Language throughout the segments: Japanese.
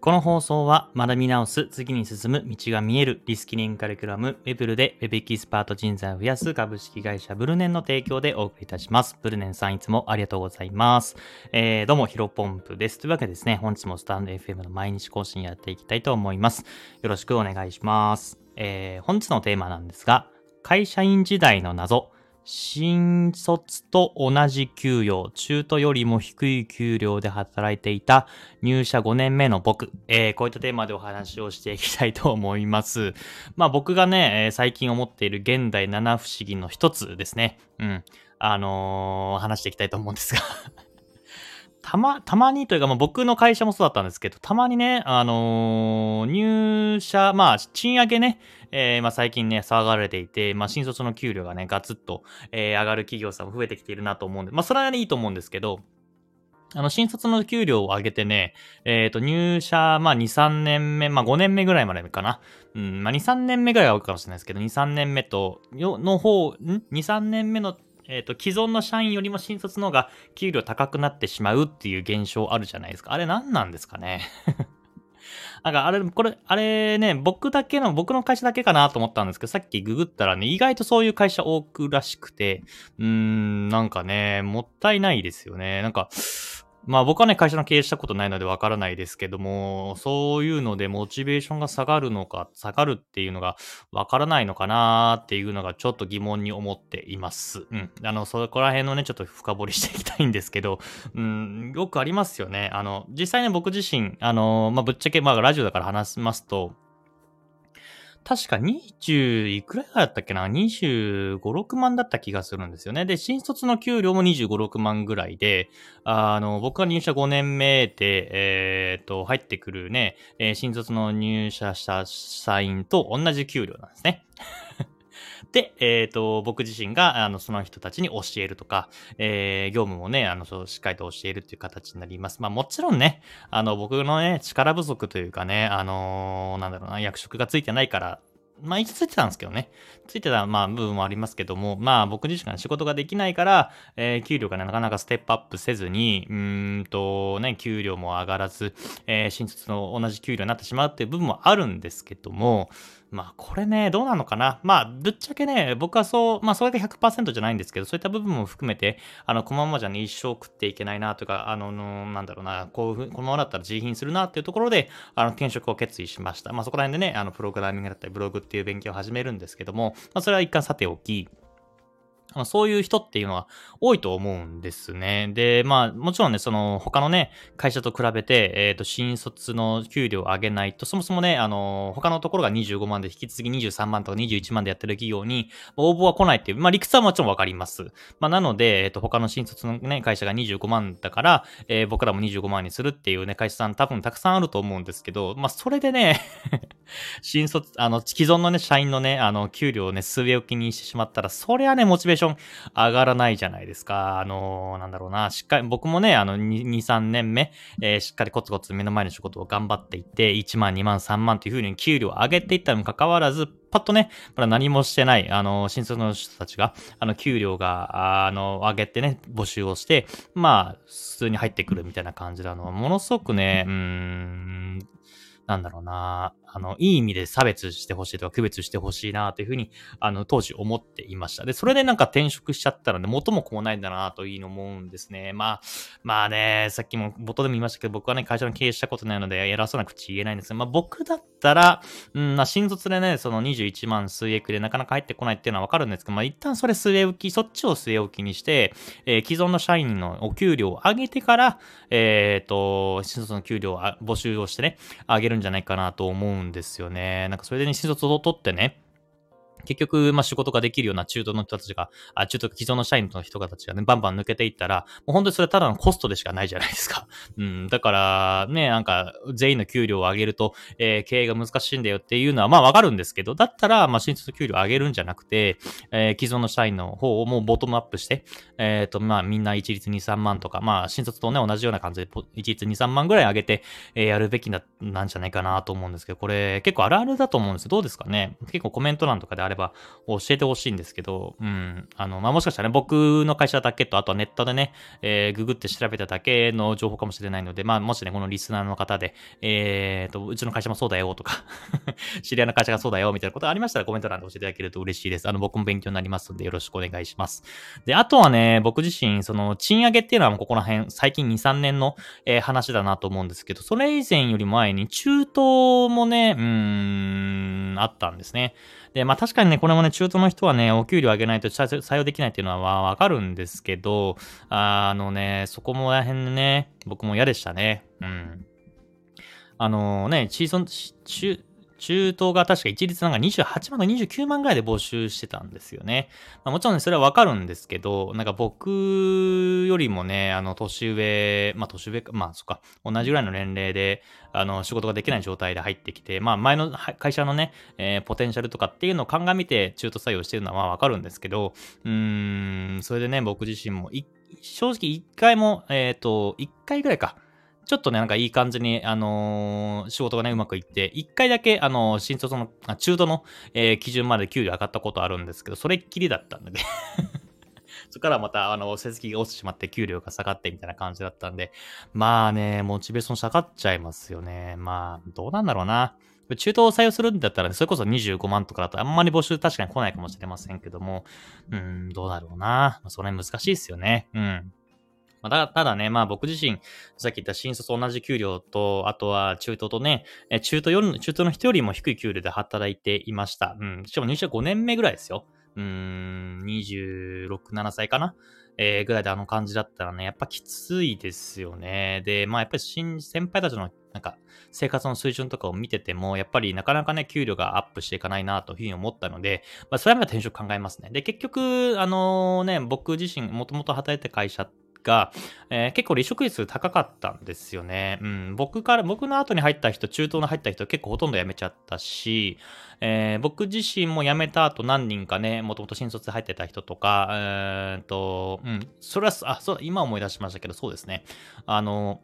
この放送は学び直す、次に進む道が見えるリスキリングカリキュラム、ウェブルで Web エキスパート人材を増やす株式会社ブルネンの提供でお送りいたします。ブルネンさんいつもありがとうございます。えー、どうもヒロポンプです。というわけでですね、本日もスタンド FM の毎日更新やっていきたいと思います。よろしくお願いします。えー、本日のテーマなんですが、会社員時代の謎、新卒と同じ給与、中途よりも低い給料で働いていた入社5年目の僕、えー、こういったテーマでお話をしていきたいと思います。まあ僕がね、え最近思っている現代七不思議の一つですね。うん。あのー、話していきたいと思うんですがたま、たまにというか、まあ、僕の会社もそうだったんですけど、たまにね、あのー、入社、まあ、賃上げね、えー、まあ、最近ね、騒がれていて、まあ、新卒の給料がね、ガツッと、えー、上がる企業さんも増えてきているなと思うんで、まあ、それはね、いいと思うんですけど、あの、新卒の給料を上げてね、えっ、ー、と、入社、まあ、2、3年目、まあ、5年目ぐらいまでかな。うん、まあ、2、3年目ぐらいは多いかもしれないですけど、2、3年目と、の方、ん ?2、3年目のえっ、ー、と、既存の社員よりも新卒の方が給料高くなってしまうっていう現象あるじゃないですか。あれ何なんですかね なんかあれ、これ、あれね、僕だけの、僕の会社だけかなと思ったんですけど、さっきググったらね、意外とそういう会社多くらしくて、うーん、なんかね、もったいないですよね。なんか、まあ僕はね、会社の経営したことないのでわからないですけども、そういうのでモチベーションが下がるのか、下がるっていうのがわからないのかなっていうのがちょっと疑問に思っています。うん。あの、そこら辺のね、ちょっと深掘りしていきたいんですけど、うん、よくありますよね。あの、実際ね、僕自身、あの、まあぶっちゃけ、まあラジオだから話しますと、確か20いくらだったっけな ?25、6万だった気がするんですよね。で、新卒の給料も25、6万ぐらいで、あの、僕が入社5年目で、えー、っと、入ってくるね、えー、新卒の入社した社員と同じ給料なんですね。で、えっ、ー、と、僕自身が、あの、その人たちに教えるとか、えー、業務もね、あの、そう、しっかりと教えるっていう形になります。まあ、もちろんね、あの、僕のね、力不足というかね、あのー、なんだろうな、役職がついてないから、まあ、一応ついてたんですけどね。ついてた、まあ、部分もありますけども、まあ、僕自身が仕事ができないから、えー、給料がね、なかなかステップアップせずに、うんと、ね、給料も上がらず、えー、新卒の同じ給料になってしまうっていう部分もあるんですけども、まあこれね、どうなのかな？まあぶっちゃけね、僕はそう、まあそれが100%じゃないんですけど、そういった部分も含めて、あの、このままじゃね、一生食っていけないなとか、あの、なんだろうな、こういうふうこのままだったら自費するなっていうところで、あの、転職を決意しました。まあそこら辺でね、あの、プログラミングだったり、ブログっていう勉強を始めるんですけども、まあそれは一貫さておき、そういう人っていうのは多いと思うんですね。で、まあ、もちろんね、その、他のね、会社と比べて、えっ、ー、と、新卒の給料を上げないと、そもそもね、あの、他のところが25万で引き継ぎ23万とか21万でやってる企業に、応募は来ないっていう、まあ、理屈はもちろんわかります。まあ、なので、えっ、ー、と、他の新卒のね、会社が25万だから、えー、僕らも25万にするっていうね、会社さん多分たくさんあると思うんですけど、まあ、それでね 新卒、あの、既存のね、社員のね、あの、給料をね、据え置きにしてしまったら、そりゃね、モチベーション上がらないじゃないですか。あの、なんだろうな、しっかり、僕もね、あの、2、3年目、えー、しっかりコツコツ目の前の仕事を頑張っていって、1万、2万、3万というふうに給料を上げていったにもかかわらず、パッとね、まだ何もしてない、あの、新卒の人たちが、あの、給料が、あの、上げてね、募集をして、まあ、普通に入ってくるみたいな感じなのものすごくね、うーん、なんだろうな、あの、いい意味で差別してほしいとか区別してほしいなというふうに、あの、当時思っていました。で、それでなんか転職しちゃったらね、元も子もないんだなというの思うんですね。まあ、まあね、さっきも冒頭でも言いましたけど、僕はね、会社の経営したことないので、偉そうな口言えないんですが、まあ僕だったら、うん、まあ新卒でね、その21万数エクでなかなか入ってこないっていうのはわかるんですけど、まあ一旦それ据え置き、そっちを据え置きにして、えー、既存の社員のお給料を上げてから、えっ、ー、と、新卒の給料を募集をしてね、上げるんじゃないかなと思うんですよね。なんかそれでね、新卒を取ってね、結局、まあ、仕事ができるような中途の人たちが、あ中途既存の社員の人たちがね、バンバン抜けていったら、もう本当にそれただのコストでしかないじゃないですか。うん。だから、ね、なんか、全員の給料を上げると、えー、経営が難しいんだよっていうのは、まあ、わかるんですけど、だったら、まあ、新卒給料を上げるんじゃなくて、えー、既存の社員の方をもうボトムアップして、えっ、ー、と、まあ、みんな一律2、3万とか、まあ、新卒とね、同じような感じで、一律2、3万ぐらい上げて、えー、やるべきな、なんじゃないかなと思うんですけど、これ、結構あるあるだと思うんですよ。どうですかね？結構コメント欄とかであれば教えてほしいんですけど、うん。あの、まあ、もしかしたらね、僕の会社だけと、あとはネットでね、えー、ググって調べただけの情報かもしれないので、まあ、もしね、このリスナーの方で、えーと、うちの会社もそうだよとか 知り合いの会社がそうだよみたいなことがありましたらコメント欄で教えていただけると嬉しいです。あの、僕も勉強になりますのでよろしくお願いします。で、あとはね、僕自身、その、賃上げっていうのはここら辺、最近2、3年の、えー、話だなと思うんですけど、それ以前より前に中東もね、うん、あったんですね。で、まあ確かかにね、これもね、中東の人はね、お給料上げないと採用できないっていうのはわかるんですけど、あのね、そこもらへんね、僕も嫌でしたね。うん。あのね、チーソン、中、中東が確か一律なんか28万か29万ぐらいで募集してたんですよね。まあ、もちろんね、それはわかるんですけど、なんか僕よりもね、あの、年上、まあ年上か、まあそっか、同じぐらいの年齢で、あの、仕事ができない状態で入ってきて、まあ前の会社のね、えー、ポテンシャルとかっていうのを鑑みて中途採用してるのはわかるんですけど、うーん、それでね、僕自身も、正直一回も、えっ、ー、と、一回ぐらいか、ちょっとね、なんかいい感じに、あのー、仕事がね、うまくいって、一回だけ、あのー、新卒の、あ中途の、えー、基準まで給料上がったことあるんですけど、それっきりだったんでね そこからまた、あの、成績が落ちてしまって、給料が下がってみたいな感じだったんで、まあね、モチベーション下がっちゃいますよね。まあ、どうなんだろうな。中東を採用するんだったら、ね、それこそ25万とかだとあんまり募集確かに来ないかもしれませんけども、うん、どうだろうな。まあ、それ難しいですよね。うん。まあ、ただね、まあ僕自身、さっき言った新卒同じ給料と、あとは中東とね、中東より、中東の人よりも低い給料で働いていました。うん。しかも入社5年目ぐらいですよ。うーん、26、7歳かな？えー、ぐらいであの感じだったらね、やっぱきついですよね。で、まあやっぱり新、先輩たちのなんか生活の水準とかを見てても、やっぱりなかなかね、給料がアップしていかないなというふうに思ったので、まあそれはまた転職考えますね。で、結局、あのね、僕自身もともと働いた会社っが、えー、結構離職率高かったんですよね。うん、僕から、僕の後に入った人、中東の入った人結構ほとんど辞めちゃったし、えー、僕自身も辞めた後何人かね、もともと新卒で入ってた人とか、えー、っと、うん、それは、あ、そう、今思い出しましたけど、そうですね。あの、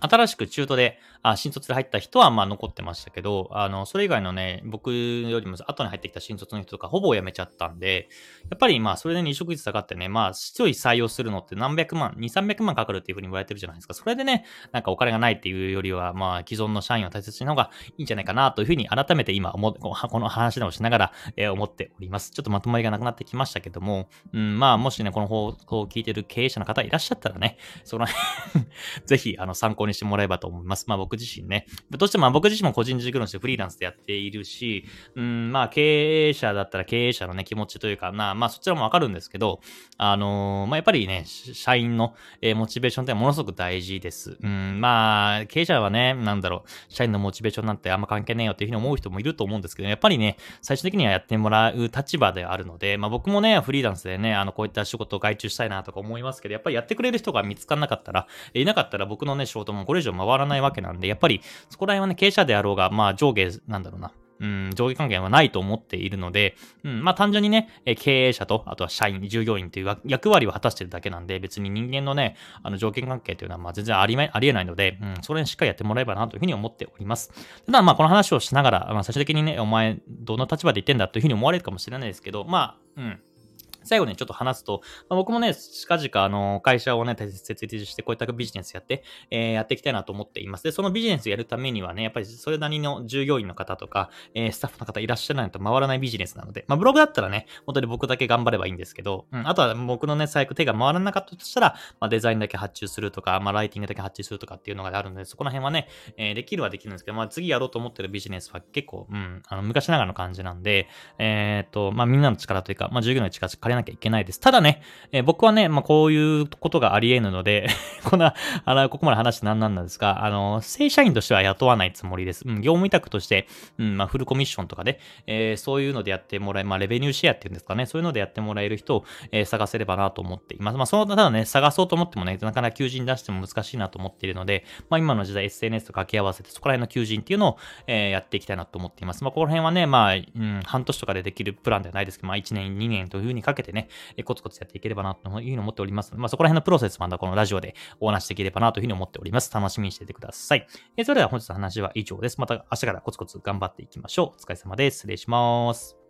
新しく中途で、あ、新卒で入った人はまあ残ってましたけど、あの、それ以外のね、僕よりも後に入ってきた新卒の人とかほぼ辞めちゃったんで、やっぱりまあそれで離職率下がってね、まあ強い採用するのって何百万、2、300万かかるっていうふうに言われてるじゃないですか。それでね、なんかお金がないっていうよりは、まあ既存の社員を大切にの方がいいんじゃないかなというふうに改めて今思、この話でもしながら、え、思っております。ちょっとまとまりがなくなってきましたけども、うん、まあもしね、この放送を聞いてる経営者の方いらっしゃったらね、その ぜひあの参考にしてもらえばと思います。まあ僕自身ね。どうしても僕自身も個人事業主でフリーランスでやっているし、うん、まあ経営者だったら経営者のね、気持ちというかな、まあそちらもわかるんですけど、あのー、まあやっぱりね、社員の、えー、モチベーションってものすごく大事です。うん、まあ経営者はね、なんだろう、社員のモチベーションなんてあんま関係ねえよっていうふうに思う人もいると思うんですけど、やっぱりね、最終的にはやってもらう立場であるので、まあ僕もね、フリーランスでね、あの、こういった仕事を外注したいなとか思いますけど、やっぱりやってくれる人が見つからなかったら、いなかったら僕のね、仕事もこれ以上回らないわけなんで、でやっぱりそこら辺はね、経営者であろうが、まあ上下、なんだろうな、うん、上下関係はないと思っているので、うん、まあ単純にね、経営者と、あとは社員、従業員という役割を果たしてるだけなんで、別に人間のね、あの条件関係というのはまあ全然ありありえないので、うん、それにしっかりやってもらえばなというふうに思っております。ただまあこの話をしながら、まあ最終的にね、お前どの立場で言ってんだというふうに思われるかもしれないですけど、まあ、うん。最後にちょっと話すと、まあ、僕もね、近々、あの、会社をね、設立して、こういったビジネスやって、えー、やっていきたいなと思っています。で、そのビジネスやるためにはね、やっぱりそれなりの従業員の方とか、えー、スタッフの方いらっしゃらないと回らないビジネスなので、まあ、ブログだったらね、本当に僕だけ頑張ればいいんですけど、うん、あとは僕のね、最悪手が回らなかったとしたら、まあ、デザインだけ発注するとか、まあ、ライティングだけ発注するとかっていうのがあるので、そこら辺はね、えー、できるはできるんですけど、まあ、次やろうと思ってるビジネスは結構、うん、あの、昔ながらの感じなんで、えっ、と、まあ、みんなの力というか、まあ、従業員の力借りなきゃいけないです。ただね、えー、僕はね、まあ、こういうことがあり得るので こんな、あの、ここまで話して何なんですが、あの、正社員としては雇わないつもりです。うん、業務委託として、うん、まあ、フルコミッションとかで、えー、そういうのでやってもらえ、まあ、レベニューシェアっていうんですかね、そういうのでやってもらえる人を、えー、探せればなと思っています。まあ、その、ただね、探そうと思ってもね、なかなか求人出しても難しいなと思っているので、まあ、今の時代 SNS と掛け合わせて、そこら辺の求人っていうのを、えー、やっていきたいなと思っています。まあ、この辺はね、まあ、うん、半年とかでできるプランではないですけど、まあ、1年、2年というふうにかけてね、コツコツやっていければなというふうに思っております。まあ、そこら辺のプロセスまたこのラジオでお話しできればなというふうに思っております。楽しみにしていてください。えそれでは本日の話は以上です。また明日からコツコツ頑張っていきましょう。お疲れ様です。失礼します。